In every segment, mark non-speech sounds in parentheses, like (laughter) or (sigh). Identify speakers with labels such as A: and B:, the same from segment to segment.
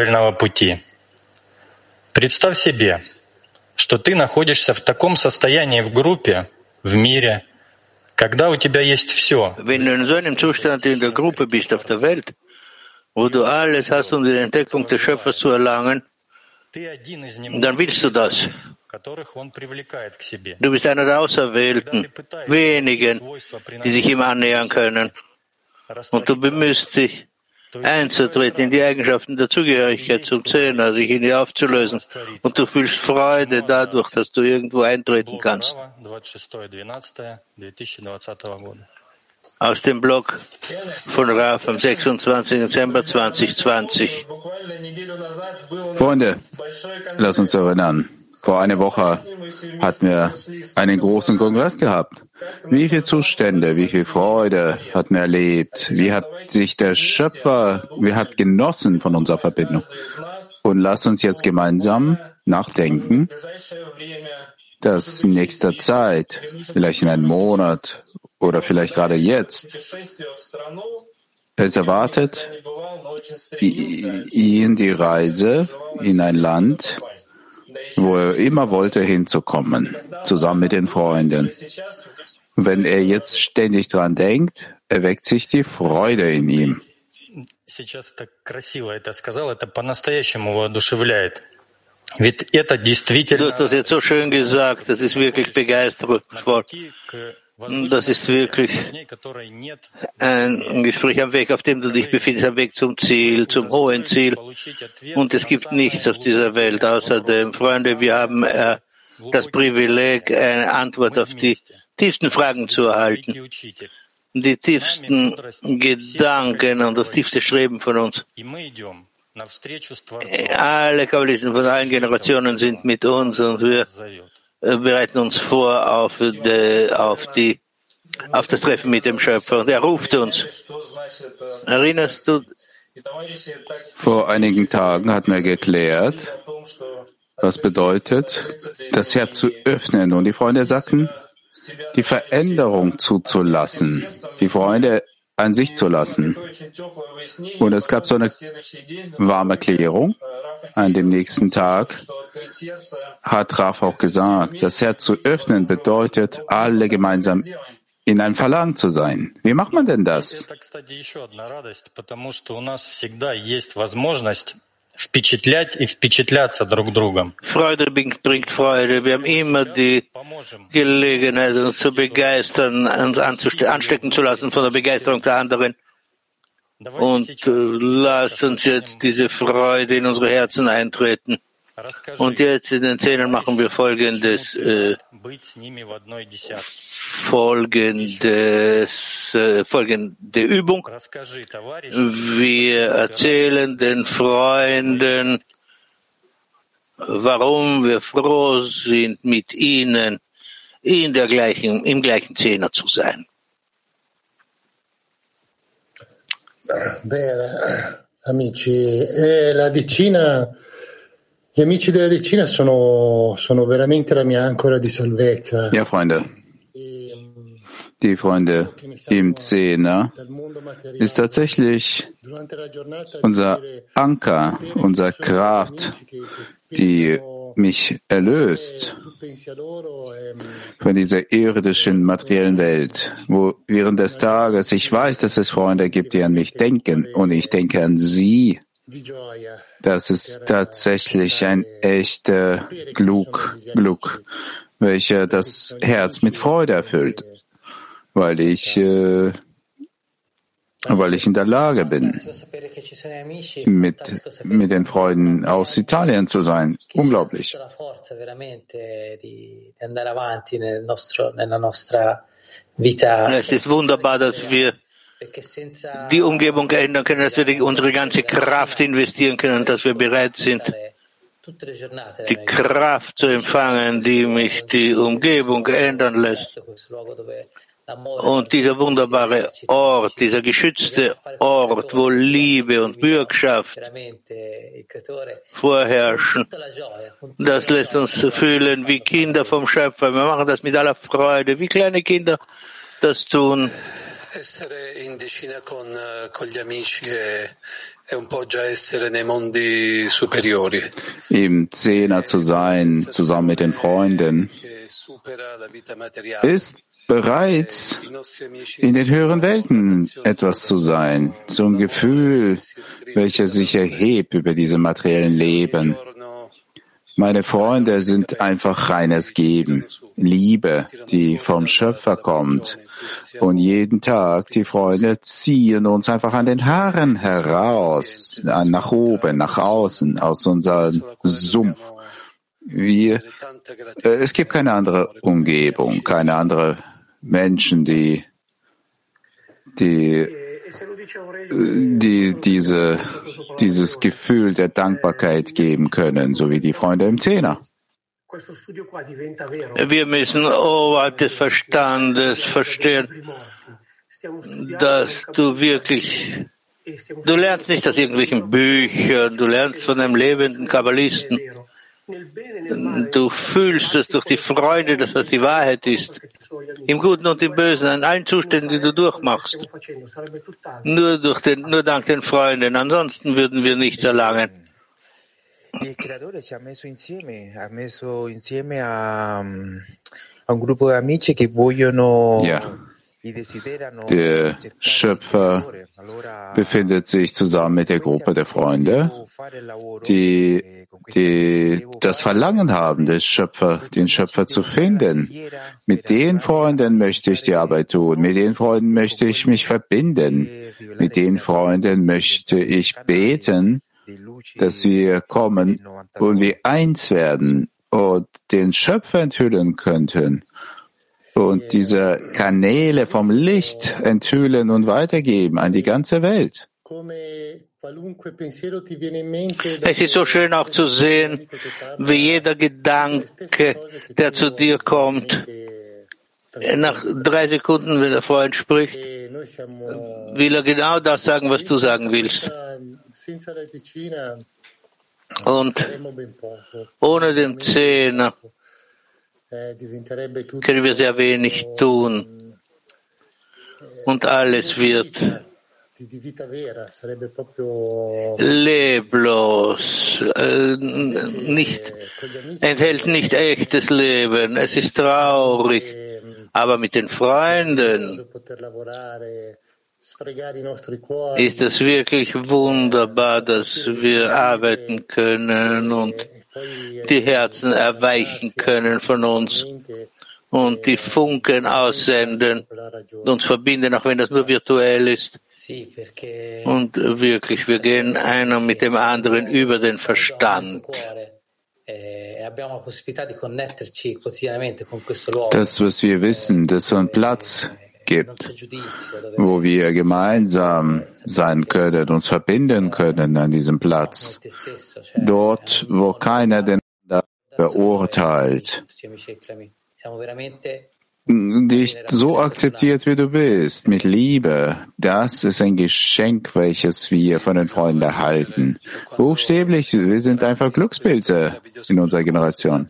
A: правильного пути. Представь себе, что ты находишься в таком состоянии в группе, в мире, когда у тебя есть все.
B: Um ты один из немногих, которых он привлекает к себе. Du bist einer der Auserwählten, wenigen, die sich ihm annähern können. Und du bemühst dich, einzutreten in die Eigenschaften der Zugehörigkeit zum Zehner, sich in die aufzulösen. Und du fühlst Freude dadurch, dass du irgendwo eintreten kannst. Aus dem Blog von Raf am 26. Dezember 2020.
C: Freunde, lass uns erinnern. Vor einer Woche hatten wir einen großen Kongress gehabt. Wie viele Zustände, wie viel Freude hatten wir erlebt? Wie hat sich der Schöpfer, wie hat genossen von unserer Verbindung? Und lass uns jetzt gemeinsam nachdenken, dass in nächster Zeit, vielleicht in einem Monat oder vielleicht gerade jetzt, es erwartet ihn die Reise in ein Land, wo er immer wollte hinzukommen, zusammen mit den Freunden. Wenn er jetzt ständig dran denkt, erweckt sich die Freude in ihm.
B: Du hast das jetzt so schön gesagt, das ist wirklich begeisternd. Das ist wirklich ein Gespräch am Weg, auf dem du dich befindest, am Weg zum Ziel, zum hohen Ziel. Und es gibt nichts auf dieser Welt außerdem. Freunde, wir haben äh, das Privileg, eine Antwort auf die tiefsten Fragen zu erhalten. Die tiefsten Gedanken und das tiefste Streben von uns. Alle Kabbalisten von allen Generationen sind mit uns und wir äh, bereiten uns vor auf, die, auf, die, auf das Treffen mit dem Schöpfer. Und er ruft uns. Erinnerst du?
C: Vor einigen Tagen hat mir geklärt, was bedeutet, das Herz zu öffnen. Und die Freunde sagten, die Veränderung zuzulassen. Die Freunde an sich zu lassen. Und es gab so eine warme Klärung. An dem nächsten Tag hat Raf auch gesagt, das Herz zu öffnen bedeutet, alle gemeinsam in einem Verlangen zu sein. Wie macht man denn das?
B: Freude bringt Freude. Wir haben immer die Gelegenheit, uns zu begeistern, uns anstecken zu lassen von der Begeisterung der anderen. Und äh, lasst uns jetzt diese Freude in unsere Herzen eintreten. Und jetzt in den Zähnen machen wir folgendes, äh, folgendes, äh, folgende Übung. Wir erzählen den Freunden, warum wir froh sind, mit ihnen in der gleichen, im gleichen Zehner zu sein.
D: Bene, amici, eh, la decina Gli amici della decina sono, sono veramente la mia ancora di salvezza.
C: Ja, Freunde. Die Freunde im Zehner ist tatsächlich unser Anker, unser Kraft, die mich erlöst von dieser irdischen materiellen Welt, wo während des Tages ich weiß, dass es Freunde gibt, die an mich denken. Und ich denke an sie. Das ist tatsächlich ein echter Glück, Glück, welcher das Herz mit Freude erfüllt, weil ich, äh, weil ich in der Lage bin, mit, mit den Freunden aus Italien zu sein. Unglaublich.
B: Es ist wunderbar, dass wir die Umgebung ändern können, dass wir unsere ganze Kraft investieren können, dass wir bereit sind, die Kraft zu empfangen, die mich die Umgebung ändern lässt. Und dieser wunderbare Ort, dieser geschützte Ort, wo Liebe und Bürgschaft vorherrschen, das lässt uns fühlen wie Kinder vom Schöpfer. Wir machen das mit aller Freude, wie kleine Kinder das tun.
E: Essere in decina con, con gli amici è,
C: Im Zehner zu sein, zusammen mit den Freunden, ist bereits in den höheren Welten etwas zu sein, zum Gefühl, welches sich erhebt über diese materiellen Leben. Meine Freunde sind einfach reines Geben, Liebe, die vom Schöpfer kommt. Und jeden Tag die Freunde ziehen uns einfach an den Haaren heraus, nach oben, nach außen, aus unserem Sumpf. Wir, äh, es gibt keine andere Umgebung, keine andere Menschen, die, die, die diese, dieses Gefühl der Dankbarkeit geben können, so wie die Freunde im Zehner.
B: Wir müssen oberhalb des Verstandes verstehen, dass du wirklich, du lernst nicht aus irgendwelchen Büchern, du lernst von einem lebenden Kabbalisten. Du fühlst es durch die Freude, dass das die Wahrheit ist. Im Guten und im Bösen, in allen Zuständen, die du durchmachst. Nur, durch den, nur dank den Freunden. Ansonsten würden wir nichts erlangen. Il creatore ci ha messo insieme, ha messo insieme a, a un gruppo di amici che vogliono
C: ja. Der Schöpfer befindet sich zusammen mit der Gruppe der Freunde, die, die das Verlangen haben, den Schöpfer, den Schöpfer zu finden. Mit den Freunden möchte ich die Arbeit tun. Mit den Freunden möchte ich mich verbinden. Mit den Freunden möchte ich beten, dass wir kommen und wir eins werden und den Schöpfer enthüllen könnten und diese Kanäle vom Licht enthüllen und weitergeben an die ganze Welt.
B: Es ist so schön auch zu sehen, wie jeder Gedanke, der zu dir kommt, nach drei Sekunden, wenn der Freund spricht, will er genau das sagen, was du sagen willst. Und ohne den Zehner können wir sehr wenig tun. und alles wird leblos, äh, nicht, enthält nicht echtes Leben. Es ist traurig, aber mit den Freunden ist es wirklich wunderbar, dass wir arbeiten können und die Herzen erweichen können von uns und die Funken aussenden, uns verbinden, auch wenn das nur virtuell ist. Und wirklich, wir gehen einer mit dem anderen über den Verstand.
C: Das, was wir wissen, dass so ein Platz gibt, wo wir gemeinsam sein können, uns verbinden können an diesem Platz. Dort, wo keiner den beurteilt, dich so akzeptiert, wie du bist, mit Liebe, das ist ein Geschenk, welches wir von den Freunden erhalten. Buchstäblich, wir sind einfach Glückspilze in unserer Generation.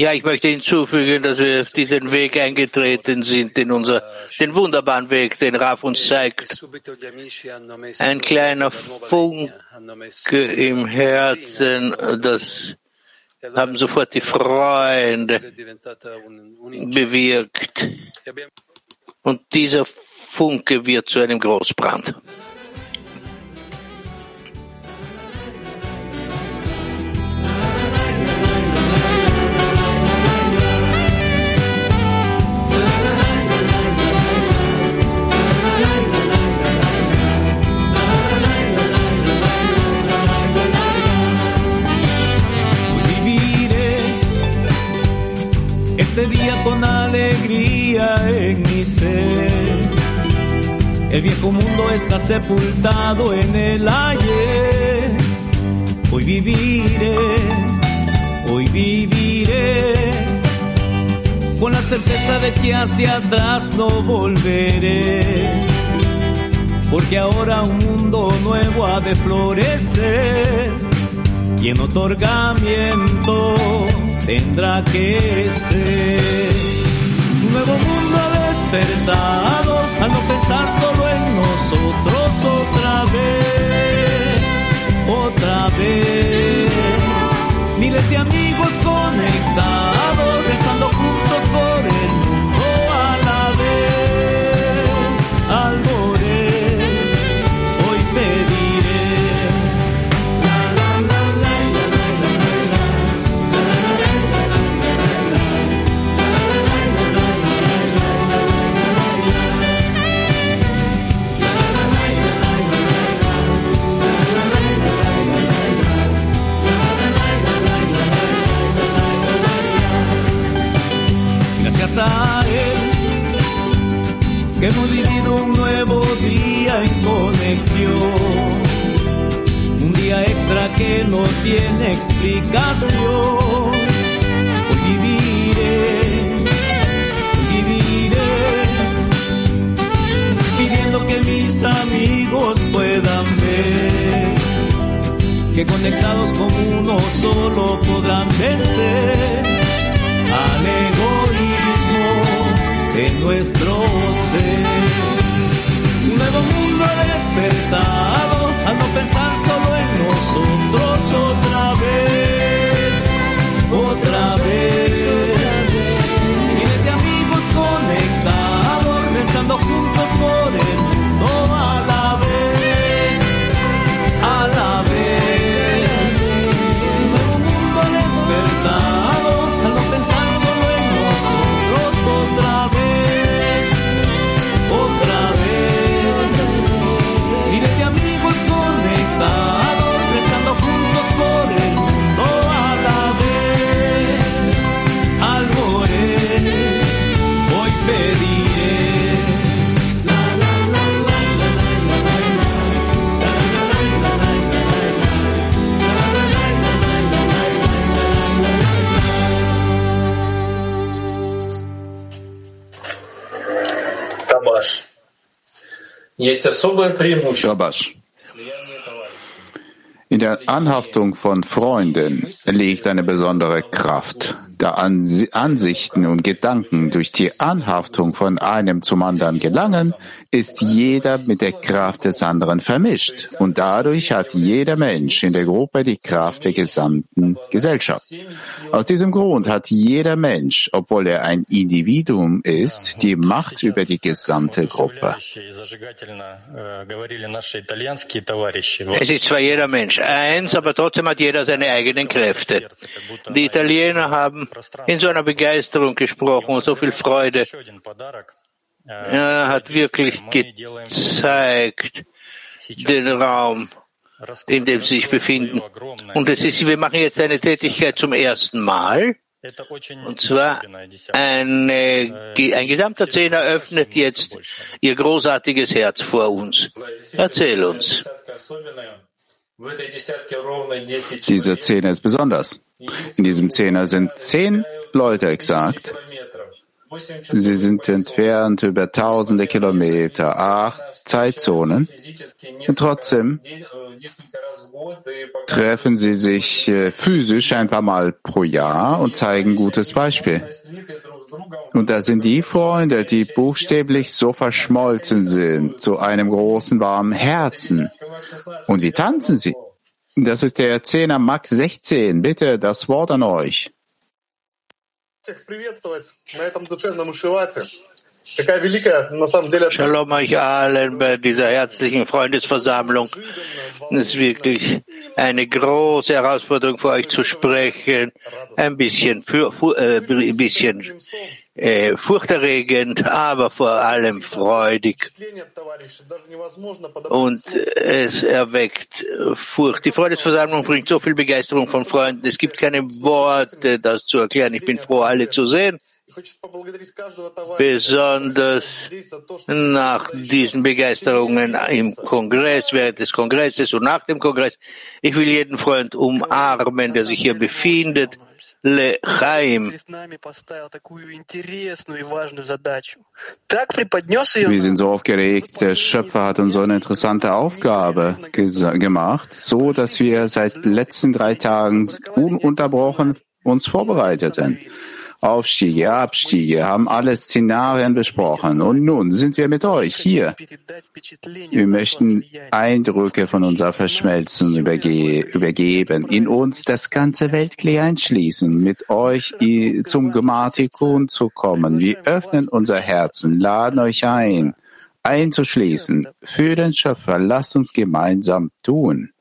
B: Ja, ich möchte hinzufügen, dass wir auf diesen Weg eingetreten sind, in unser, den wunderbaren Weg, den Raf uns zeigt. Ein kleiner Funke im Herzen, das haben sofort die Freunde bewirkt. Und dieser Funke wird zu einem Großbrand.
E: En mi ser. El viejo mundo está sepultado en el ayer. Hoy viviré, hoy viviré, con la certeza de que hacia atrás no volveré. Porque ahora un mundo nuevo ha de florecer y en otorgamiento tendrá que ser nuevo mundo ha despertado al no pensar solo en nosotros otra vez, otra vez. Miles de amigos conectados, rezando juntos por el gracias que hemos vivido un nuevo día en conexión. Un día extra que no tiene explicación. Hoy viviré, hoy viviré, pidiendo que mis amigos puedan ver que conectados con uno solo podrán vencer. Alegó ha despertado al no pensar solo en nosotros otra vez.
C: Shabash. In der Anhaftung von Freunden liegt eine besondere Kraft Ansichten und Gedanken durch die Anhaftung von einem zum anderen gelangen, ist jeder mit der Kraft des anderen vermischt und dadurch hat jeder Mensch in der Gruppe die Kraft der gesamten Gesellschaft. Aus diesem Grund hat jeder Mensch, obwohl er ein Individuum ist, die Macht über die gesamte Gruppe.
B: Es ist zwar jeder Mensch eins, aber trotzdem hat jeder seine eigenen Kräfte. Die Italiener haben in so einer Begeisterung gesprochen und so viel Freude. Er hat wirklich gezeigt den Raum, in dem sie sich befinden. Und es ist, wir machen jetzt eine Tätigkeit zum ersten Mal. Und zwar eine, ein gesamter Zehner öffnet jetzt ihr großartiges Herz vor uns. Erzähl uns.
C: Dieser Zehner ist besonders. In diesem Zehner sind zehn Leute exakt. Sie sind entfernt über tausende Kilometer, acht Zeitzonen. Und trotzdem treffen sie sich äh, physisch ein paar Mal pro Jahr und zeigen gutes Beispiel. Und da sind die Freunde, die buchstäblich so verschmolzen sind zu einem großen warmen Herzen. Und wie tanzen sie? Das ist der Zehner Max 16. Bitte das Wort an euch.
B: Shalom euch allen bei dieser herzlichen Freundesversammlung. Es ist wirklich eine große Herausforderung für euch zu sprechen. Ein bisschen, für, äh, ein bisschen äh, furchterregend, aber vor allem freudig. Und es erweckt Furcht. Die Freundesversammlung bringt so viel Begeisterung von Freunden. Es gibt keine Worte, das zu erklären. Ich bin froh, alle zu sehen. Besonders nach diesen Begeisterungen im Kongress, während des Kongresses und nach dem Kongress. Ich will jeden Freund umarmen, der sich hier befindet Lechaim.
C: Wir sind so aufgeregt. Der Schöpfer hat uns so eine interessante Aufgabe gemacht, so dass wir seit letzten drei Tagen ununterbrochen uns vorbereiteten. Aufstiege, Abstiege, haben alle Szenarien besprochen. Und nun sind wir mit euch hier. Wir möchten Eindrücke von unserer Verschmelzung überge übergeben, in uns das ganze Weltklee einschließen, mit euch zum Gematikon zu kommen. Wir öffnen unser Herzen, laden euch ein, einzuschließen. Für den Schöpfer, lasst uns gemeinsam tun.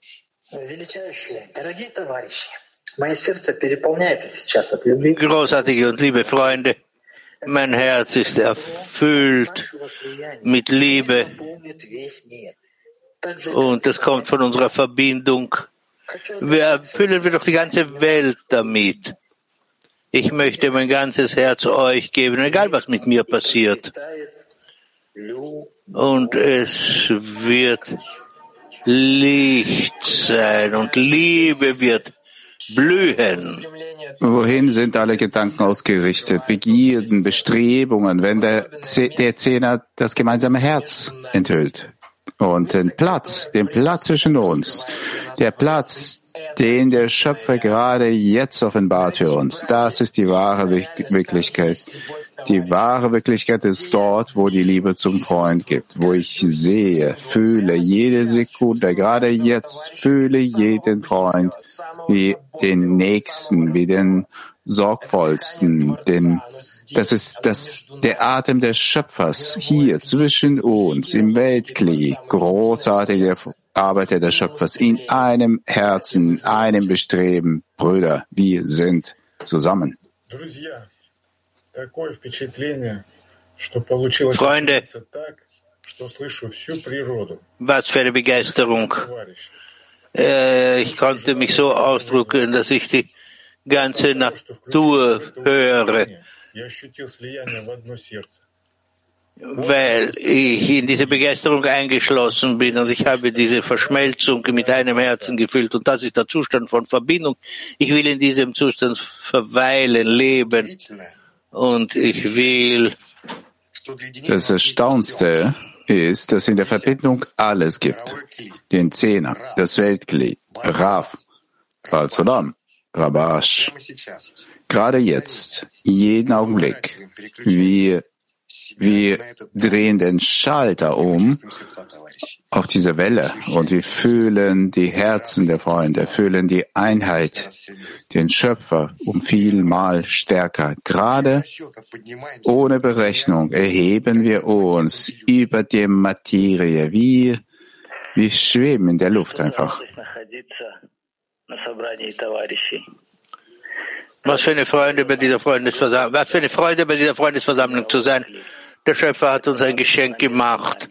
B: Großartige und liebe Freunde, mein Herz ist erfüllt mit Liebe und das kommt von unserer Verbindung. Wir erfüllen wir doch die ganze Welt damit. Ich möchte mein ganzes Herz euch geben, egal was mit mir passiert. Und es wird Licht sein und Liebe wird blühen.
C: Wohin sind alle Gedanken ausgerichtet? Begierden, Bestrebungen, wenn der, der Zehner das gemeinsame Herz enthüllt? Und den Platz, den Platz zwischen uns, der Platz, den der Schöpfer gerade jetzt offenbart für uns, das ist die wahre Wirklichkeit. Die wahre Wirklichkeit ist dort, wo die Liebe zum Freund gibt, wo ich sehe, fühle jede Sekunde, gerade jetzt fühle jeden Freund wie den Nächsten, wie den sorgvollsten, denn das ist das, der Atem des Schöpfers hier zwischen uns im Weltklee, großartige Arbeiter des Schöpfers in einem Herzen, in einem Bestreben, Brüder, wir sind zusammen.
B: Freunde, was für eine Begeisterung. Äh, ich konnte mich so ausdrücken, dass ich die ganze Natur höre, weil ich in diese Begeisterung eingeschlossen bin und ich habe diese Verschmelzung mit einem Herzen gefühlt und das ist der Zustand von Verbindung. Ich will in diesem Zustand verweilen, leben und ich will.
C: Das Erstaunste ist, dass in der Verbindung alles gibt. Den Zehner, das Weltglied, Rav, Balzolam, Rabash. Gerade jetzt, jeden Augenblick, wir wir drehen den Schalter um auf diese Welle und wir fühlen die Herzen der Freunde, fühlen die Einheit, den Schöpfer um vielmal stärker. Gerade ohne Berechnung erheben wir uns über die Materie, wie wir schweben in der Luft einfach.
B: Was für eine Freude bei dieser Freundesversammlung, was für eine Freude bei dieser Freundesversammlung zu sein. Der Schöpfer hat uns ein Geschenk gemacht.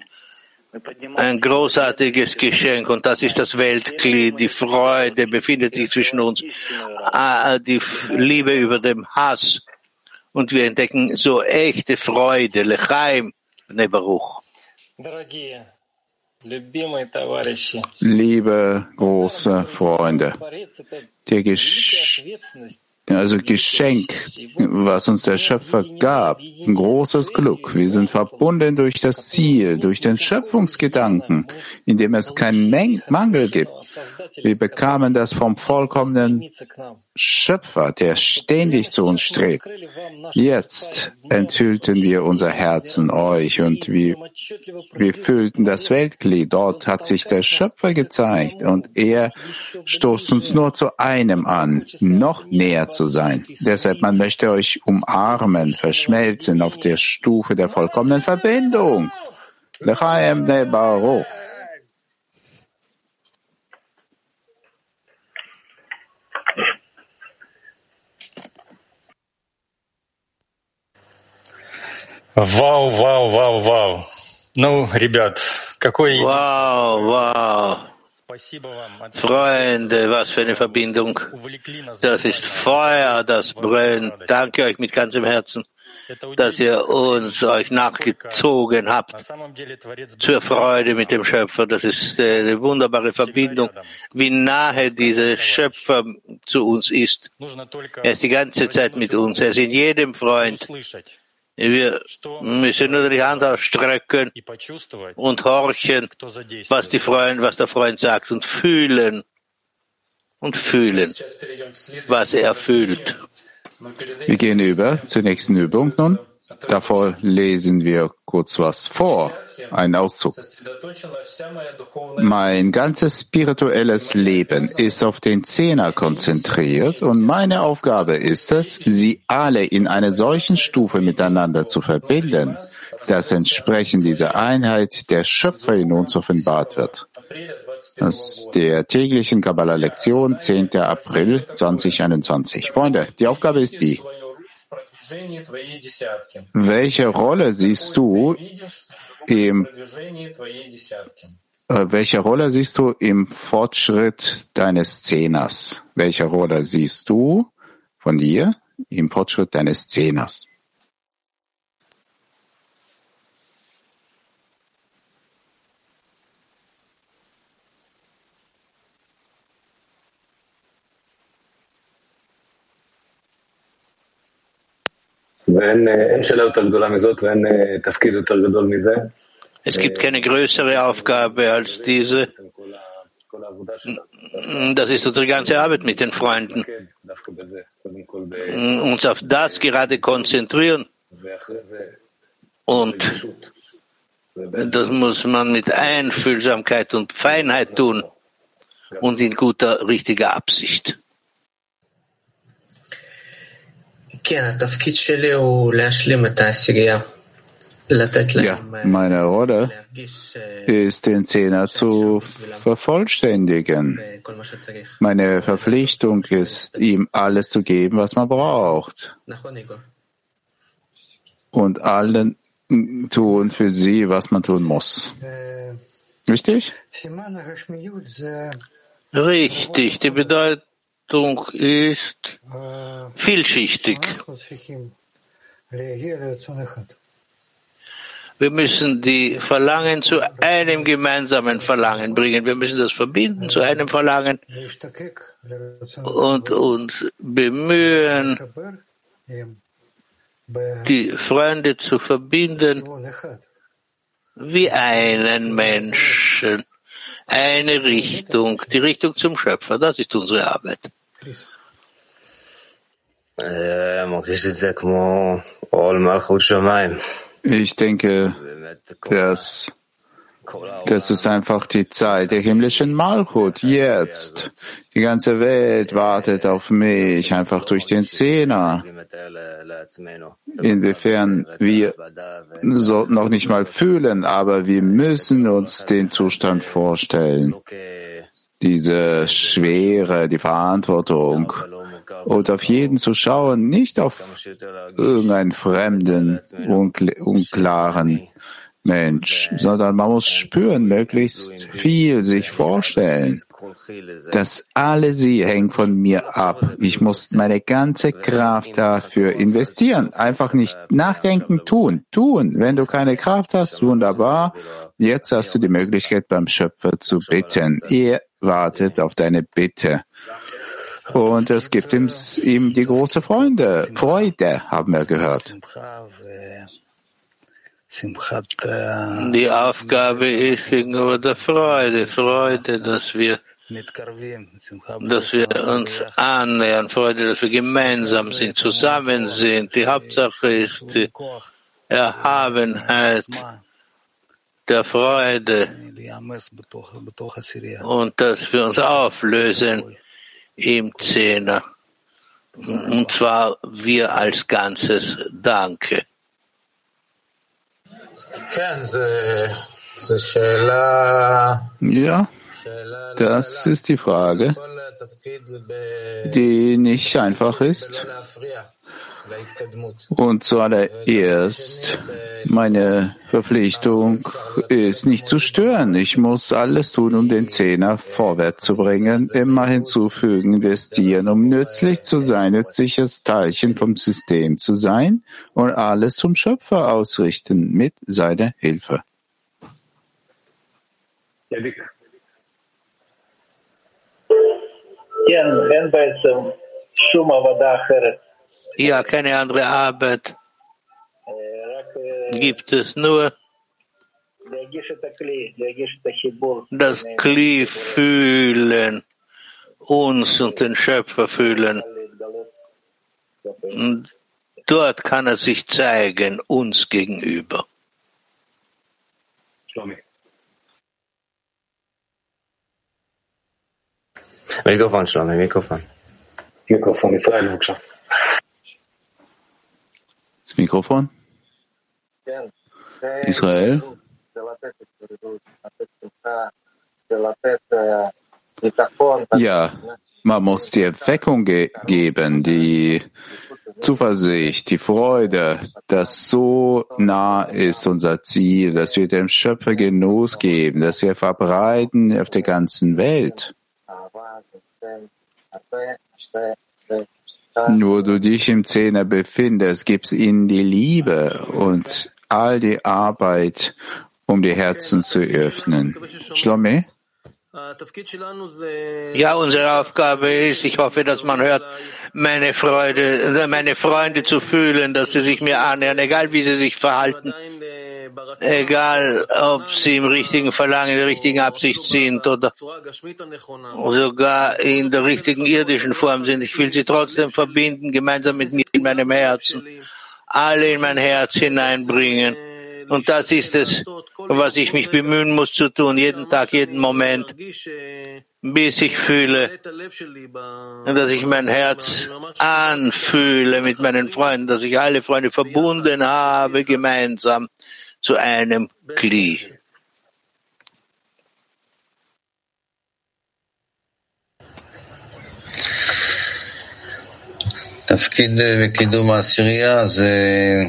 B: Ein großartiges Geschenk und das ist das Weltglied. Die Freude befindet sich zwischen uns. Ah, die Liebe über dem Hass. Und wir entdecken so echte Freude. Lechaim, Bnei Baruch.
C: Liebe große Freunde, der Gesch also Geschenk, was uns der Schöpfer gab, ein großes Glück. Wir sind verbunden durch das Ziel, durch den Schöpfungsgedanken, in dem es keinen Mangel gibt. Wir bekamen das vom vollkommenen Schöpfer, der ständig zu uns strebt. Jetzt enthüllten wir unser Herzen euch und wir, wir füllten das Weltglied. Dort hat sich der Schöpfer gezeigt und er stoßt uns nur zu einem an, noch näher zu sein. Deshalb, man möchte euch umarmen, verschmelzen auf der Stufe der vollkommenen Verbindung. Lechaim ne Baruch.
A: Вау, вау, вау, вау. Ну, ребят, какой...
B: Вау, вау. Freunde, was für eine Verbindung. Das ist Feuer, das brennt. Danke euch mit ganzem Herzen, dass ihr uns euch nachgezogen habt zur Freude mit dem Schöpfer. Das ist eine wunderbare Verbindung, wie nahe dieser Schöpfer zu uns ist. Er ist die ganze Zeit mit uns. Er ist in jedem Freund. Wir müssen nur die Hand ausstrecken und horchen, was, die Freund, was der Freund sagt und fühlen und fühlen, was er fühlt.
C: Wir gehen über zur nächsten Übung nun. Davor lesen wir kurz was vor, ein Auszug. Mein ganzes spirituelles Leben ist auf den Zehner konzentriert und meine Aufgabe ist es, sie alle in einer solchen Stufe miteinander zu verbinden, dass entsprechend dieser Einheit der Schöpfer in uns offenbart wird. Aus der täglichen Kabbalah-Lektion, 10. April 2021. Freunde, die Aufgabe ist die. Welche Rolle siehst du im äh, welche Rolle siehst du im Fortschritt deines Zehners? Welche Rolle siehst du von dir im Fortschritt deines Zehners?
B: Es gibt keine größere Aufgabe als diese. Das ist unsere ganze Arbeit mit den Freunden. Uns auf das gerade konzentrieren. Und das muss man mit Einfühlsamkeit und Feinheit tun und in guter, richtiger Absicht.
C: Ja, meine Rolle ist, den Zehner zu vervollständigen. Meine Verpflichtung ist, ihm alles zu geben, was man braucht. Und allen tun für sie, was man tun muss. Richtig?
B: Richtig. Die Bedeutung Bedeutung ist vielschichtig. Wir müssen die Verlangen zu einem gemeinsamen Verlangen bringen. Wir müssen das verbinden zu einem Verlangen und uns bemühen, die Freunde zu verbinden wie einen Menschen, eine Richtung, die Richtung zum Schöpfer. Das ist unsere Arbeit.
C: Ich denke, dass das ist einfach die Zeit der himmlischen Malchut. Jetzt. Die ganze Welt wartet auf mich, einfach durch den Zehner. Inwiefern wir so noch nicht mal fühlen, aber wir müssen uns den Zustand vorstellen diese Schwere, die Verantwortung und auf jeden zu schauen, nicht auf irgendeinen fremden, unklaren Mensch, sondern man muss spüren, möglichst viel sich vorstellen, dass alle sie hängen von mir ab. Ich muss meine ganze Kraft dafür investieren. Einfach nicht nachdenken, tun, tun. Wenn du keine Kraft hast, wunderbar. Jetzt hast du die Möglichkeit, beim Schöpfer zu bitten. Er wartet auf deine Bitte. Und es gibt ihm, ihm die große Freude, Freude, haben wir gehört.
B: Die Aufgabe ist gegenüber der Freude, Freude, dass wir, dass wir uns annähern, Freude, dass wir gemeinsam sind, zusammen sind. Die Hauptsache ist die Erhabenheit der Freude und dass wir uns auflösen im Zehner. Und zwar wir als Ganzes. Danke.
C: Ja, das ist die Frage, die nicht einfach ist. Und zuallererst, meine Verpflichtung ist nicht zu stören. Ich muss alles tun, um den Zehner vorwärts zu bringen, immer hinzufügen, investieren, um nützlich zu sein, nützliches Teilchen vom System zu sein und alles zum Schöpfer ausrichten mit seiner Hilfe.
B: כן, אין בעצם שום עבודה אחרת ja keine andere Arbeit gibt es nur das Kli fühlen, uns und den Schöpfer fühlen. Und dort kann er sich zeigen, uns gegenüber.
C: Mikrofon, Shlomi, Mikrofon. Mikrofon, Israel, das Mikrofon? Israel? Ja, man muss die Erweckung ge geben, die Zuversicht, die Freude, dass so nah ist unser Ziel, dass wir dem Schöpfer Genuss geben, dass wir verbreiten auf der ganzen Welt. Nur du dich im Zehner befindest, gibst ihnen die Liebe und all die Arbeit, um die Herzen zu öffnen. Shlomi?
B: Ja, unsere Aufgabe ist, ich hoffe, dass man hört, meine Freude, meine Freunde zu fühlen, dass sie sich mir annähern, egal wie sie sich verhalten, egal ob sie im richtigen Verlangen, in der richtigen Absicht sind oder sogar in der richtigen irdischen Form sind. Ich will sie trotzdem verbinden, gemeinsam mit mir in meinem Herzen, alle in mein Herz hineinbringen. Und das ist es, was ich mich bemühen muss zu tun, jeden Tag, jeden Moment, bis ich fühle, dass ich mein Herz anfühle mit meinen Freunden, dass ich alle Freunde verbunden habe, gemeinsam zu einem Kli.
C: תפקיד בקידום העשירייה זה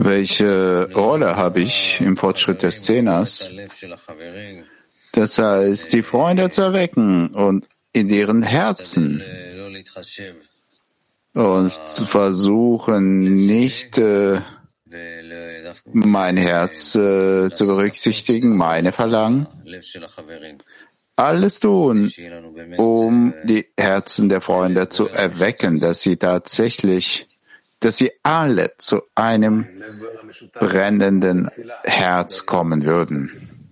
C: welche Rolle habe ich im Fortschritt des Zehners? Das heißt, die Freunde zu erwecken und in deren Herzen und zu versuchen, nicht äh, mein Herz äh, zu berücksichtigen, meine Verlangen, alles tun, um die Herzen der Freunde zu erwecken, dass sie tatsächlich dass sie alle zu einem brennenden Herz kommen würden.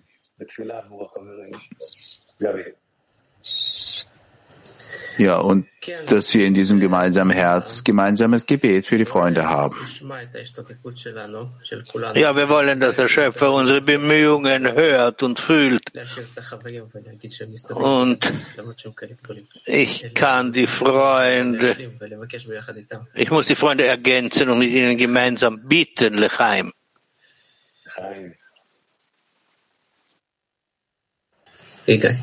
C: Ja, und dass wir in diesem gemeinsamen Herz gemeinsames Gebet für die Freunde haben.
B: Ja, wir wollen, dass der Schöpfer unsere Bemühungen hört und fühlt. Und ich kann die Freunde, ich muss die Freunde ergänzen und mit ihnen gemeinsam bitten, Lechaim.
D: Okay.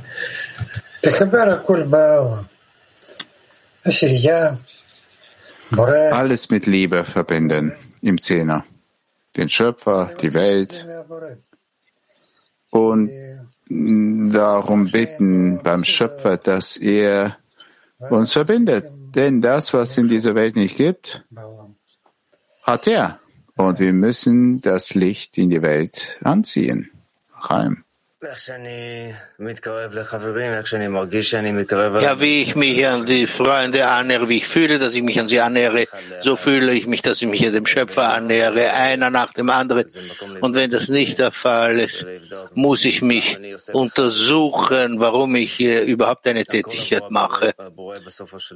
C: Alles mit Liebe verbinden im Zehner. Den Schöpfer, die Welt und darum bitten beim Schöpfer, dass er uns verbindet. Denn das, was in dieser Welt nicht gibt, hat er. Und wir müssen das Licht in die Welt anziehen. Chaim. Ja,
B: wie ich mich an die Freunde annähere, wie ich fühle, dass ich mich an sie annähere, so fühle ich mich, dass ich mich dem Schöpfer annähere, einer nach dem anderen. Und wenn das nicht der Fall ist, muss ich mich untersuchen, warum ich überhaupt eine Tätigkeit mache.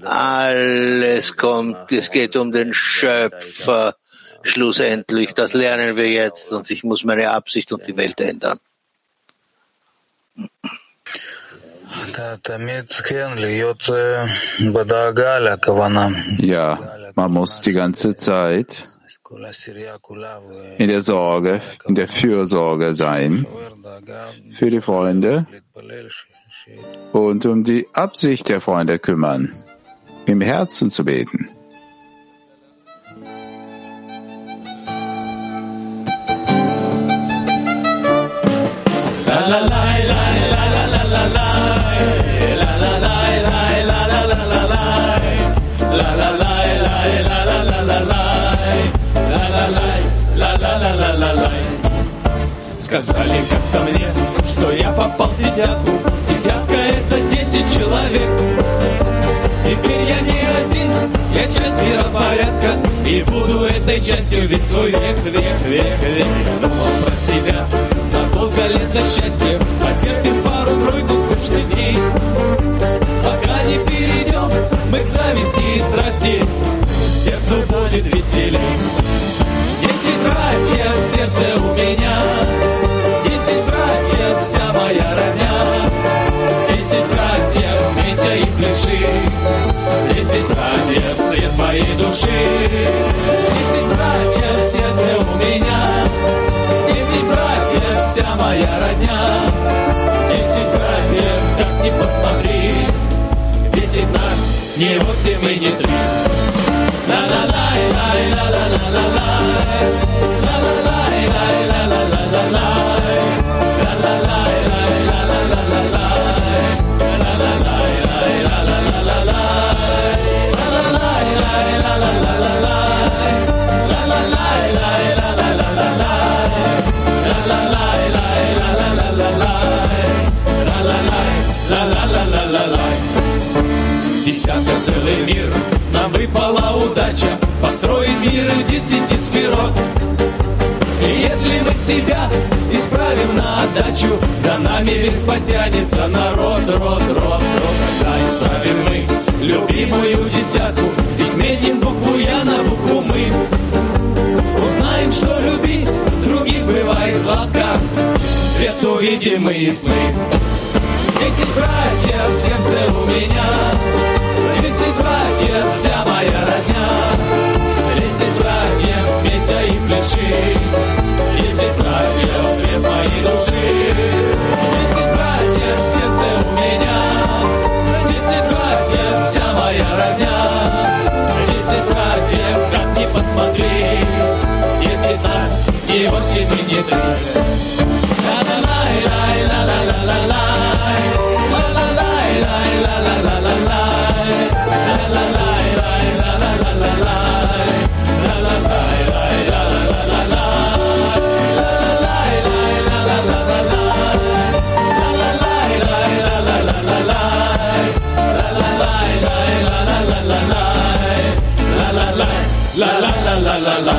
B: Alles kommt, es geht um den Schöpfer schlussendlich. Das lernen wir jetzt und ich muss meine Absicht und die Welt ändern.
C: Ja, man muss die ganze Zeit in der Sorge, in der Fürsorge sein für die Freunde und um die Absicht der Freunde kümmern, im Herzen zu beten. La, la, la.
E: Сказали как-то мне, что я попал в десятку. Десятка это десять человек. Теперь я не один, я часть миропорядка. И буду этой частью весь свой век, век, век, век. Думал про себя, надолго лет на счастье Потерпим пару-тройку скучных дней. Пока не перейдем мы к зависти и страсти, сердцу будет веселей. Десять братьев в сердце у меня, моя родня, десять братьев свеча и пляши, десять братьев свет моей души, десять братьев сердце у меня, десять братьев вся моя родня, десять братьев, как ни посмотри, десять нас, не восемь и не три. Десятка Весь подтянет la la la la la la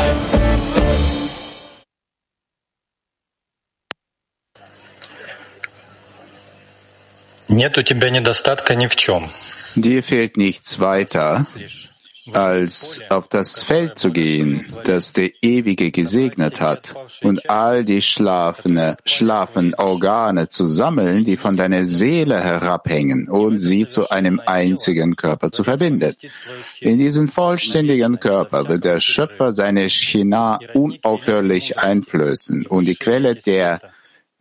A: Нет у тебя недостатка ни в чем.
C: Dir fehlt nichts weiter, als auf das Feld zu gehen, das der Ewige gesegnet hat, und all die schlafende, schlafen Organe zu sammeln, die von deiner Seele herabhängen, und sie zu einem einzigen Körper zu verbinden. In diesen vollständigen Körper wird der Schöpfer seine China unaufhörlich einflößen, und die Quelle der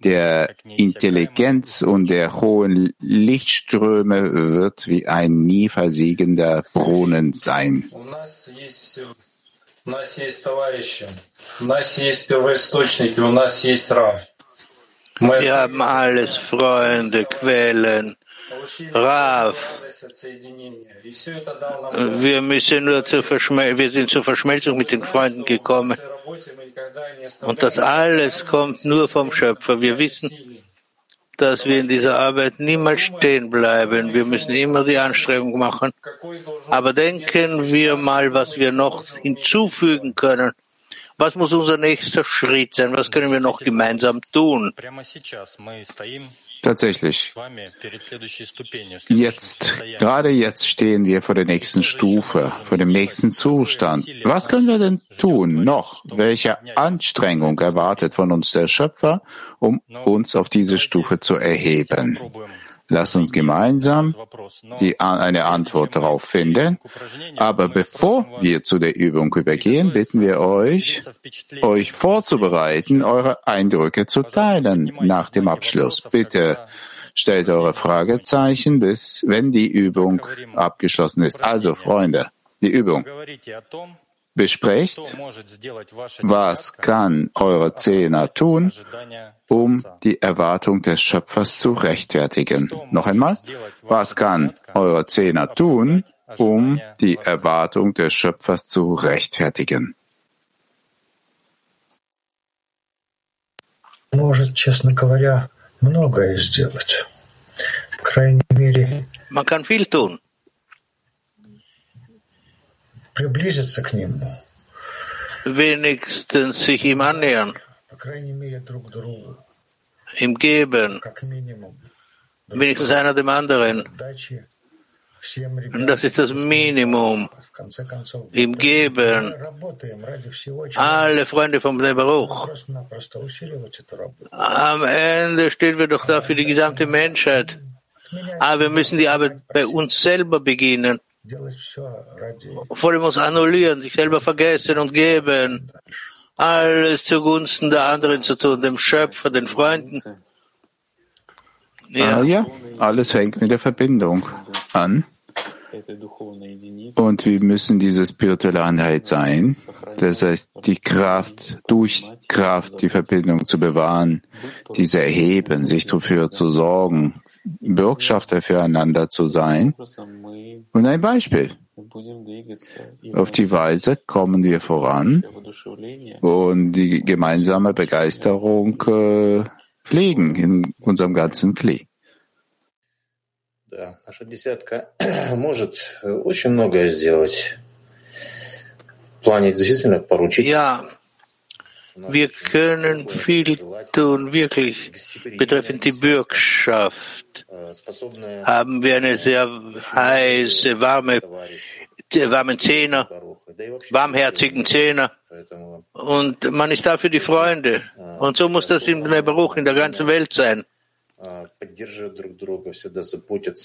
C: der Intelligenz und der hohen Lichtströme wird wie ein nie versiegender Brunnen sein.
B: Wir haben alles Freunde, Quellen, Rav. Wir müssen nur zur Verschmel wir sind zur Verschmelzung mit den Freunden gekommen. Und das alles kommt nur vom Schöpfer. Wir wissen, dass wir in dieser Arbeit niemals stehen bleiben. Wir müssen immer die Anstrengung machen. Aber denken wir mal, was wir noch hinzufügen können. Was muss unser nächster Schritt sein? Was können wir noch gemeinsam tun?
C: Tatsächlich. Jetzt, gerade jetzt stehen wir vor der nächsten Stufe, vor dem nächsten Zustand. Was können wir denn tun noch? Welche Anstrengung erwartet von uns der Schöpfer, um uns auf diese Stufe zu erheben? Lass uns gemeinsam die, eine Antwort darauf finden. Aber bevor wir zu der Übung übergehen, bitten wir euch, euch vorzubereiten, eure Eindrücke zu teilen nach dem Abschluss. Bitte stellt eure Fragezeichen, bis wenn die Übung abgeschlossen ist. Also, Freunde, die Übung Besprecht, was kann eure Zehner tun, um die Erwartung des Schöpfers zu rechtfertigen. Noch einmal, was kann eure Zehner tun, um die Erwartung des Schöpfers zu rechtfertigen?
D: Может, честно говоря, многое сделать. По крайней мере,
B: Man kann viel tun.
D: приблизиться к нему,
B: Wenigstens sich ihm annähern,
D: по крайней мере, друг другу,
B: ihm geben,
D: как минимум.
B: wenigstens einer dem anderen,
D: Дачи
B: Das ist das Minimum im Geben. Alle Freunde vom Baruch. Am Ende stehen wir doch da für die gesamte Menschheit. Aber wir müssen die Arbeit bei uns selber beginnen. Vor allem uns annullieren, sich selber vergessen und geben. Alles zugunsten der anderen zu tun, dem Schöpfer, den Freunden.
C: Ja. Ah, ja, alles fängt mit der Verbindung an. Und wir müssen diese spirituelle Einheit sein. Das heißt, die Kraft, durch Kraft die Verbindung zu bewahren, diese erheben, sich dafür zu sorgen, Bürgschafter füreinander zu sein. Und ein Beispiel. Auf die Weise kommen wir voran und die gemeinsame Begeisterung äh, pflegen in unserem ganzen Klee.
F: Да, наша десятка может очень многое сделать. В плане действительно поручить.
B: Ja, (clears throat) wir können viel tun, wirklich betreffend die Bürgschaft. Haben wir eine sehr heiße, warme, warmen Zehner, warmherzigen Zehner. Und man ist da für die Freunde. Und so muss das in der Baruch in der ganzen Welt sein.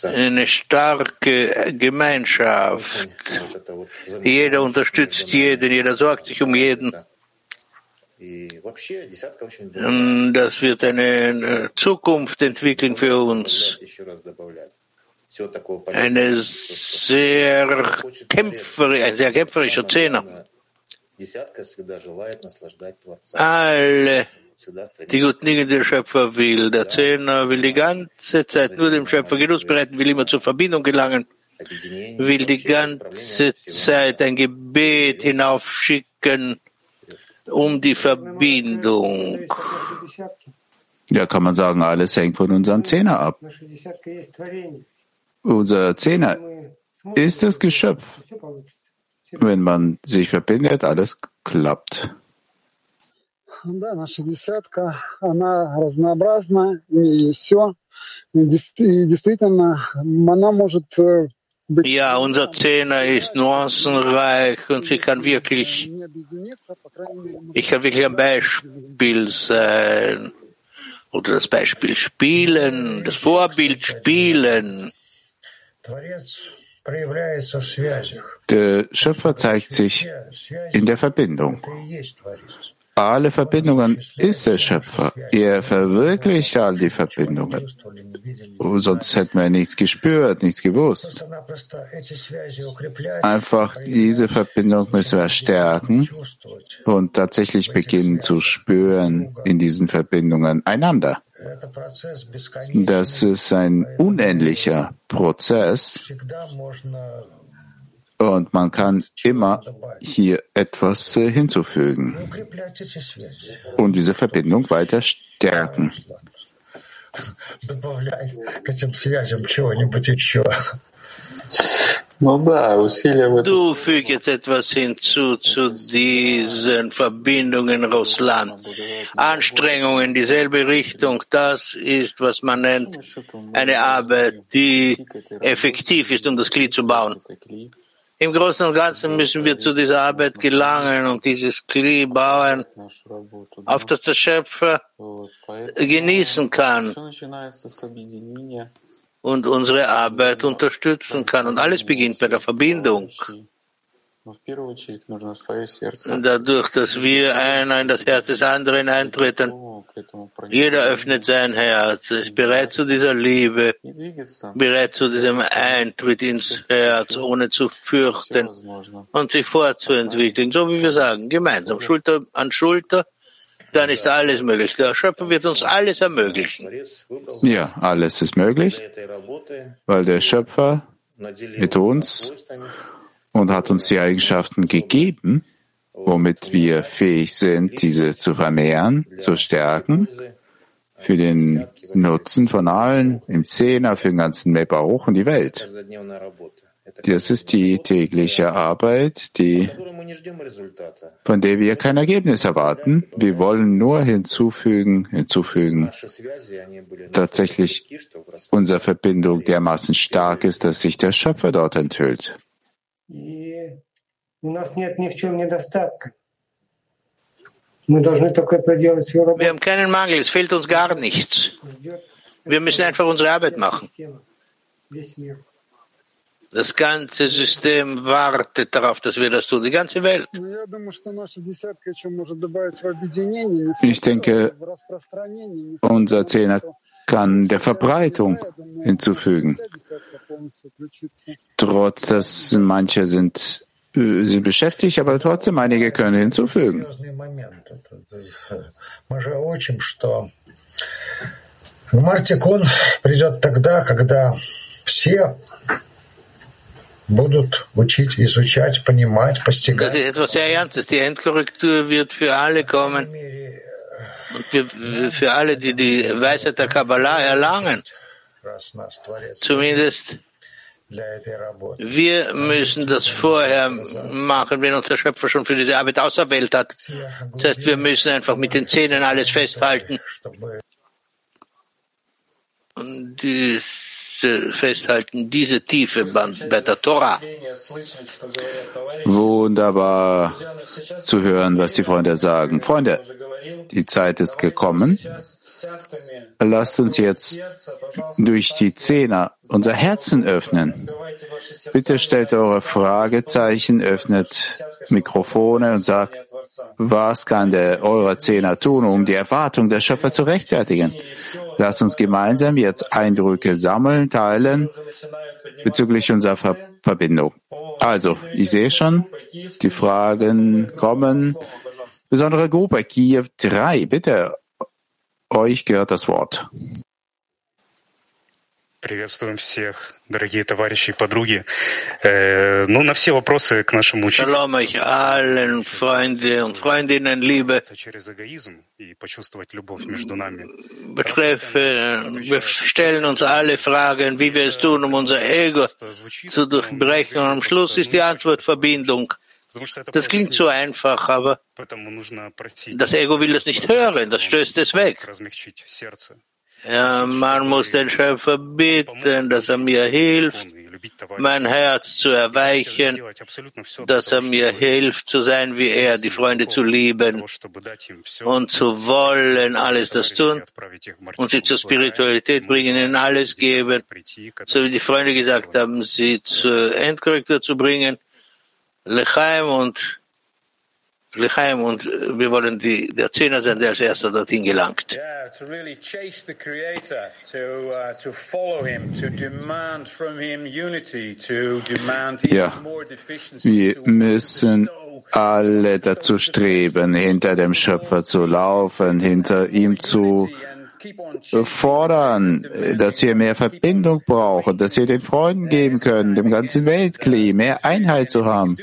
B: Eine starke Gemeinschaft. Jeder unterstützt jeden, jeder sorgt sich um jeden. Das wird eine Zukunft entwickeln für uns. Eine sehr kämpferische, ein sehr kämpferischer Zehner. Alle die guten Dinge der Schöpfer will. Der Zehner will die ganze Zeit nur dem Schöpfer Genuss bereiten, will immer zur Verbindung gelangen, will die ganze Zeit ein Gebet hinaufschicken um die Verbindung.
C: Ja, kann man sagen, alles hängt von unserem Zehner ab. Unser Zehner ist das Geschöpf. Wenn man sich verbindet, alles klappt.
G: Да, наша десятка, она разнообразна, и все. И действительно, она может
B: ja, unser Zehner ist nuancenreich und sie kann wirklich, ich kann wirklich ein Beispiel sein oder das Beispiel spielen, das Vorbild spielen.
C: Der Schöpfer zeigt sich in der Verbindung alle Verbindungen ist der Schöpfer. Er verwirklicht all die Verbindungen. Sonst hätten wir nichts gespürt, nichts gewusst. Einfach diese Verbindung müssen wir stärken und tatsächlich beginnen zu spüren in diesen Verbindungen einander. Das ist ein unendlicher Prozess und man kann immer hier etwas hinzufügen und diese Verbindung weiter stärken.
B: Du füg jetzt etwas hinzu zu diesen Verbindungen Russland. Anstrengungen in dieselbe Richtung, das ist, was man nennt, eine Arbeit, die effektiv ist, um das Glied zu bauen. Im Großen und Ganzen müssen wir zu dieser Arbeit gelangen und dieses Kli bauen, auf das der Schöpfer genießen kann und unsere Arbeit unterstützen kann. Und alles beginnt bei der Verbindung. Dadurch, dass wir einer in das Herz des anderen eintreten, jeder öffnet sein Herz, ist bereit zu dieser Liebe, bereit zu diesem Eintritt ins Herz, ohne zu fürchten und sich fortzuentwickeln, so wie wir sagen, gemeinsam, Schulter an Schulter, dann ist alles möglich. Der Schöpfer wird uns alles ermöglichen.
C: Ja, alles ist möglich, weil der Schöpfer mit uns und hat uns die Eigenschaften gegeben, womit wir fähig sind, diese zu vermehren, zu stärken, für den Nutzen von allen, im Zehner, für den ganzen Meppa hoch und die Welt. Das ist die tägliche Arbeit, die, von der wir kein Ergebnis erwarten. Wir wollen nur hinzufügen, hinzufügen, tatsächlich unsere Verbindung dermaßen stark ist, dass sich der Schöpfer dort enthüllt. Wir
B: haben keinen Mangel, es fehlt uns gar nichts. Wir müssen einfach unsere Arbeit machen. Das ganze System wartet darauf, dass wir das tun, die ganze Welt.
C: Ich denke, unser Zehner kann der Verbreitung hinzufügen. Trotz, dass manche sind, äh, sind beschäftigt, aber trotzdem einige können hinzufügen.
H: Мартикон придет тогда, когда все будут учить, изучать, понимать, постигать.
B: Das ist etwas sehr Ernstes. Die Endkorrektur wird für alle kommen. Und für, für alle, die die Weisheit der Kabbalah erlangen. Zumindest wir müssen das vorher machen, wenn unser Schöpfer schon für diese Arbeit auserwählt hat. Das heißt, wir müssen einfach mit den Zähnen alles festhalten. Und dies festhalten, diese tiefe bei der Torah.
C: Wunderbar zu hören, was die Freunde sagen. Freunde, die Zeit ist gekommen. Lasst uns jetzt durch die Zehner unser Herzen öffnen. Bitte stellt eure Fragezeichen, öffnet Mikrofone und sagt, was kann der eurer Zehner tun, um die Erwartung der Schöpfer zu rechtfertigen? Lasst uns gemeinsam jetzt Eindrücke sammeln, teilen bezüglich unserer Ver Verbindung. Also, ich sehe schon, die Fragen kommen. Besondere Gruppe Kiew 3, bitte. Euch gehört das Wort.
I: Приветствуем всех, дорогие товарищи и подруги. Э, ну, на все вопросы к нашему учителю.
B: Shalom euch allen Freunde und Freundinnen, Liebe.
I: Через эгоизм и почувствовать любовь между нами.
B: Betreffe, wir stellen uns alle Fragen, wie wir es tun, um unser Ego zu durchbrechen. Und am Schluss ist die Antwort Verbindung. das klingt so einfach, aber das Ego will das nicht hören, das stößt es weg. Ja, man muss den Schöpfer bitten, dass er mir hilft, mein Herz zu erweichen, dass er mir hilft, zu sein wie er, die Freunde zu lieben und zu wollen, alles das tun und sie zur Spiritualität bringen, ihnen alles geben, so wie die Freunde gesagt haben, sie zur Endkorrektur zu bringen, Lechaim und Lechaim und wir wollen die, der Zehner sein, der als erster dorthin gelangt.
C: Ja, wir müssen alle dazu streben, hinter dem Schöpfer zu laufen, hinter ihm zu fordern, dass wir mehr Verbindung brauchen, dass wir den Freunden geben können, dem ganzen Weltkli, mehr Einheit zu haben.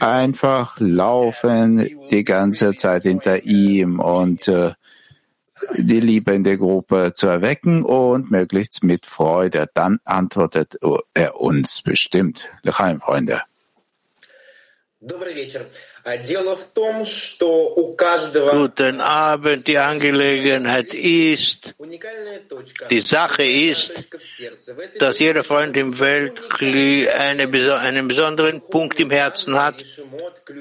C: Einfach laufen die ganze Zeit hinter ihm und äh, die Liebe in der Gruppe zu erwecken und möglichst mit Freude. Dann antwortet er uns bestimmt. Lechaim, Freunde.
B: Guten Abend, die Angelegenheit ist, die Sache ist, dass jeder Freund im Weltkli eine, einen besonderen Punkt im Herzen hat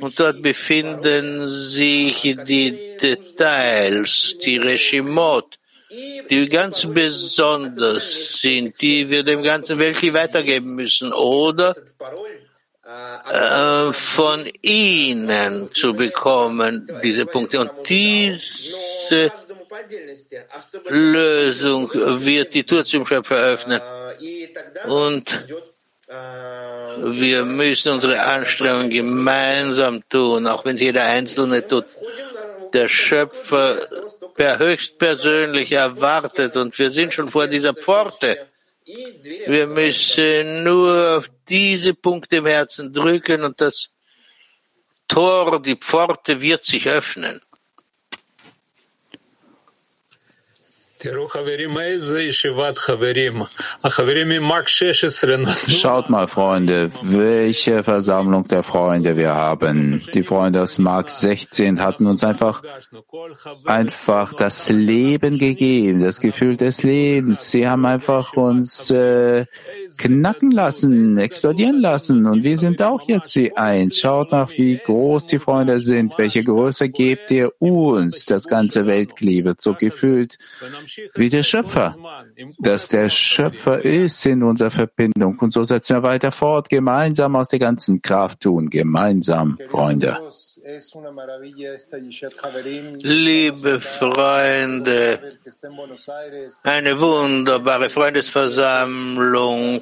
B: und dort befinden sich die Details, die Regimot, die ganz besonders sind, die wir dem ganzen Weltkli weitergeben müssen oder äh, von ihnen zu bekommen, diese Punkte. Und diese Lösung wird die Tür zum Schöpfer öffnen. Und wir müssen unsere Anstrengungen gemeinsam tun, auch wenn es jeder Einzelne tut. Der Schöpfer per höchstpersönlich erwartet und wir sind schon vor dieser Pforte. Wir müssen nur auf diese Punkte im Herzen drücken und das Tor, die Pforte wird sich öffnen.
C: Schaut mal, Freunde, welche Versammlung der Freunde wir haben. Die Freunde aus Mark 16 hatten uns einfach, einfach das Leben gegeben, das Gefühl des Lebens. Sie haben einfach uns äh, knacken lassen, explodieren lassen. Und wir sind auch jetzt wie eins. Schaut nach, wie groß die Freunde sind. Welche Größe gebt ihr uns? Das ganze Weltklieb wird so gefühlt wie der Schöpfer. Dass der Schöpfer ist in unserer Verbindung. Und so setzen wir weiter fort. Gemeinsam aus der ganzen Kraft tun. Gemeinsam, Freunde.
B: Liebe Freunde, eine wunderbare Freundesversammlung.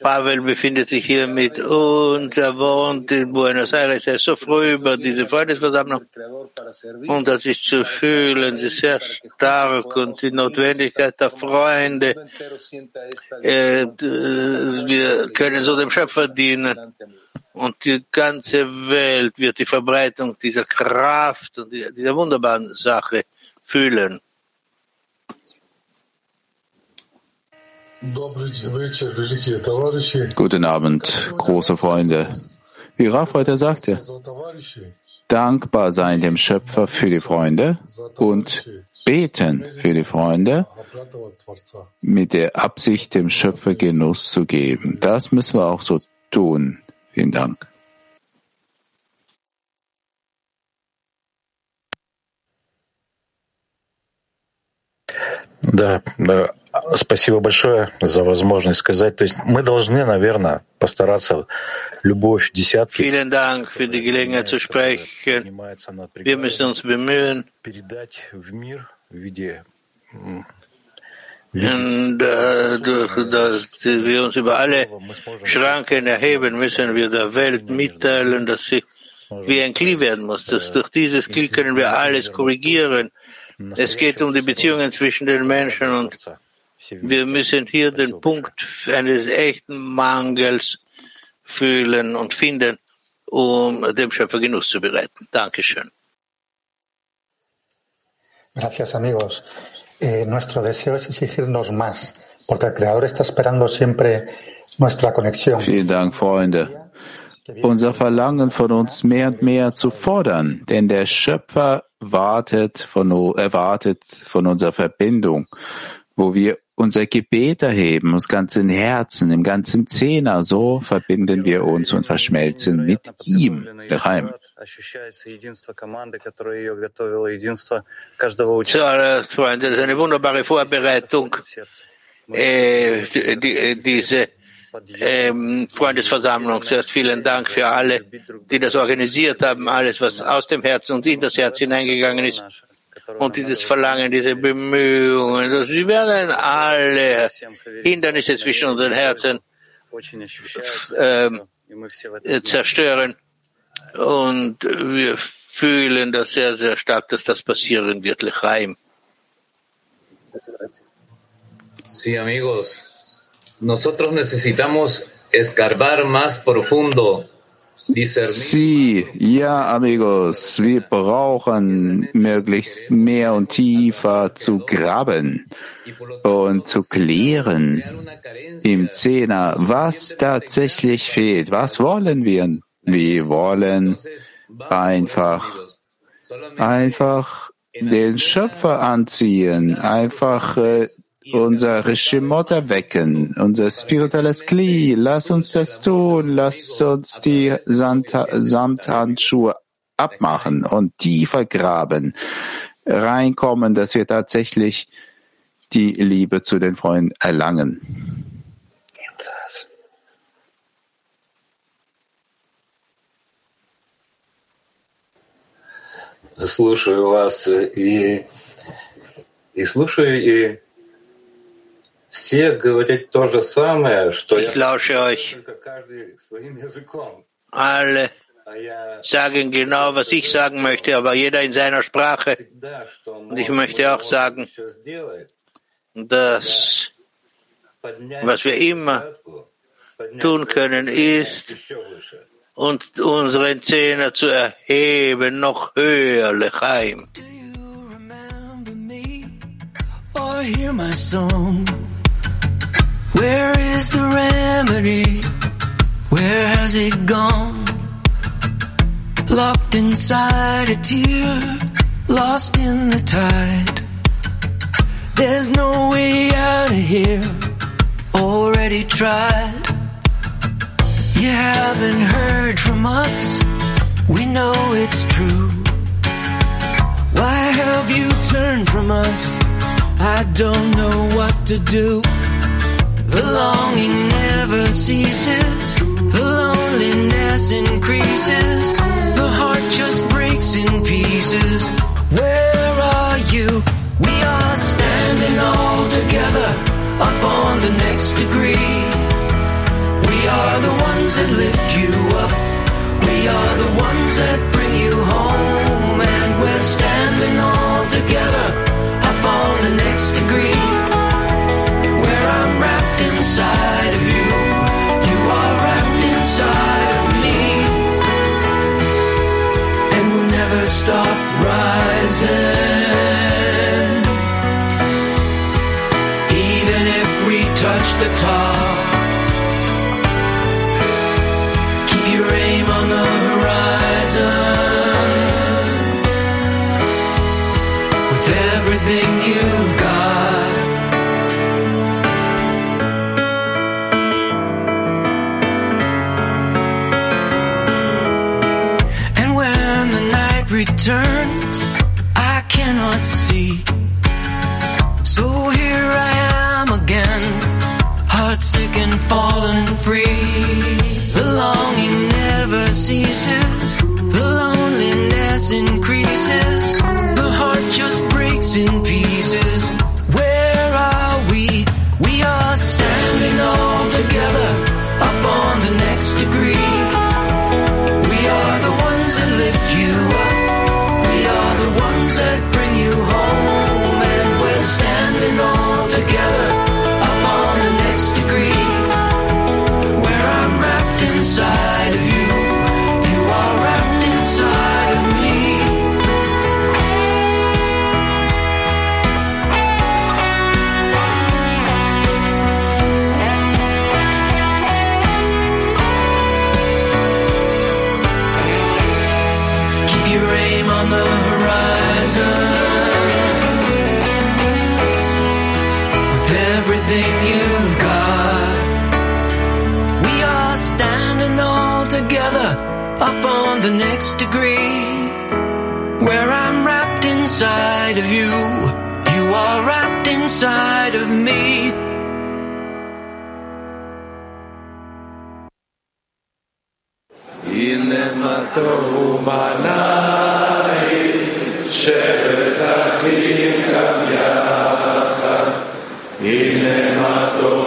B: Pavel befindet sich hier mit uns. Er wohnt in Buenos Aires. Er ist so froh über diese Freundesversammlung. Und das ist zu fühlen. Sie ist sehr stark und die Notwendigkeit der Freunde. Äh, wir können so dem Schöpfer dienen und die ganze Welt wird die Verbreitung dieser Kraft und dieser wunderbaren Sache fühlen.
C: Guten Abend, große Freunde. Wie Raf heute sagte, dankbar sein dem Schöpfer für die Freunde und beten für die Freunde mit der Absicht, dem Schöpfer Genuss zu geben. Das müssen wir auch so tun. Vielen Dank.
A: Да, да, спасибо большое за возможность сказать. То есть мы должны, наверное, постараться любовь десятки.
B: Vielen Dank für die Gelegenheit zu sprechen. Wir müssen uns bemühen,
A: передать в мир в виде
B: dadurch, dass wir uns über alle Schranken erheben, müssen wir der Welt mitteilen, dass sie wie ein Kli werden muss. Dass durch dieses Kli können wir alles korrigieren. Es geht um die Beziehungen zwischen den Menschen und wir müssen hier den Punkt eines echten Mangels fühlen und finden, um dem Schöpfer Genuss zu bereiten. Dankeschön.
J: Gracias, amigos. Eh, nuestro deseo es exigirnos más, porque el Creador está esperando siempre nuestra conexión.
C: Vielen Dank, Freunde. Unser Verlangen von uns mehr und mehr zu fordern, denn der Schöpfer wartet von, erwartet von unserer Verbindung, wo wir unser Gebet erheben, aus ganzen Herzen, im ganzen Zehner, so verbinden wir uns und verschmelzen mit ihm, Geheim.
B: Ist eine wunderbare Vorbereitung, äh, die, diese ähm, Freundesversammlung. Zuerst vielen Dank für alle, die das organisiert haben, alles, was aus dem Herzen und in das Herz hineingegangen ist. Und dieses Verlangen, diese Bemühungen, sie werden alle Hindernisse zwischen unseren Herzen ähm, zerstören. Und wir fühlen das sehr, sehr stark, dass das passieren wird, Lechaim.
K: Sí, amigos. Nosotros necesitamos escarbar más profundo.
C: Sie, ja, amigos, wir brauchen möglichst mehr und tiefer zu graben und zu klären im Zehner, was tatsächlich fehlt. Was wollen wir? Wir wollen einfach, einfach den Schöpfer anziehen, einfach äh, unser Rishimot erwecken, unser spirituelles Kli. Lass uns das tun. Lass uns die Samthandschuhe abmachen und tiefer graben, reinkommen, dass wir tatsächlich die Liebe zu den Freunden erlangen.
K: слушаю вас и, и слушаю, и все говорят то же самое, что
B: ich lausche euch. Alle sagen genau, was ich sagen möchte, aber jeder in seiner Sprache. Und ich möchte auch sagen, dass was wir immer tun können, ist, und unseren Zähne zu erheben, noch höher, Lechaim.
L: hear my song? Where is the remedy? Where has it gone? Locked inside a tear, lost in the tide. There's no way out of here, already tried. You haven't heard from us, we know it's true. Why have you turned from us? I don't know what to do. The longing never ceases, the loneliness increases, the heart just breaks in pieces. Where are you? We are standing all together up on the next degree. We are the ones that lift you up. We are the ones that bring you home. And we're standing all together up on the next degree. Where I'm wrapped inside of you. You are wrapped inside of me. And we'll never stop rising. Even if we touch the top. in inside of me.
M: הנה מה טוב ומנעים, שבת אחים גם יחד. הנה מה טוב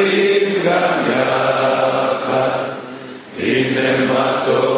M: Martin Ganyasa,
A: in the Mato.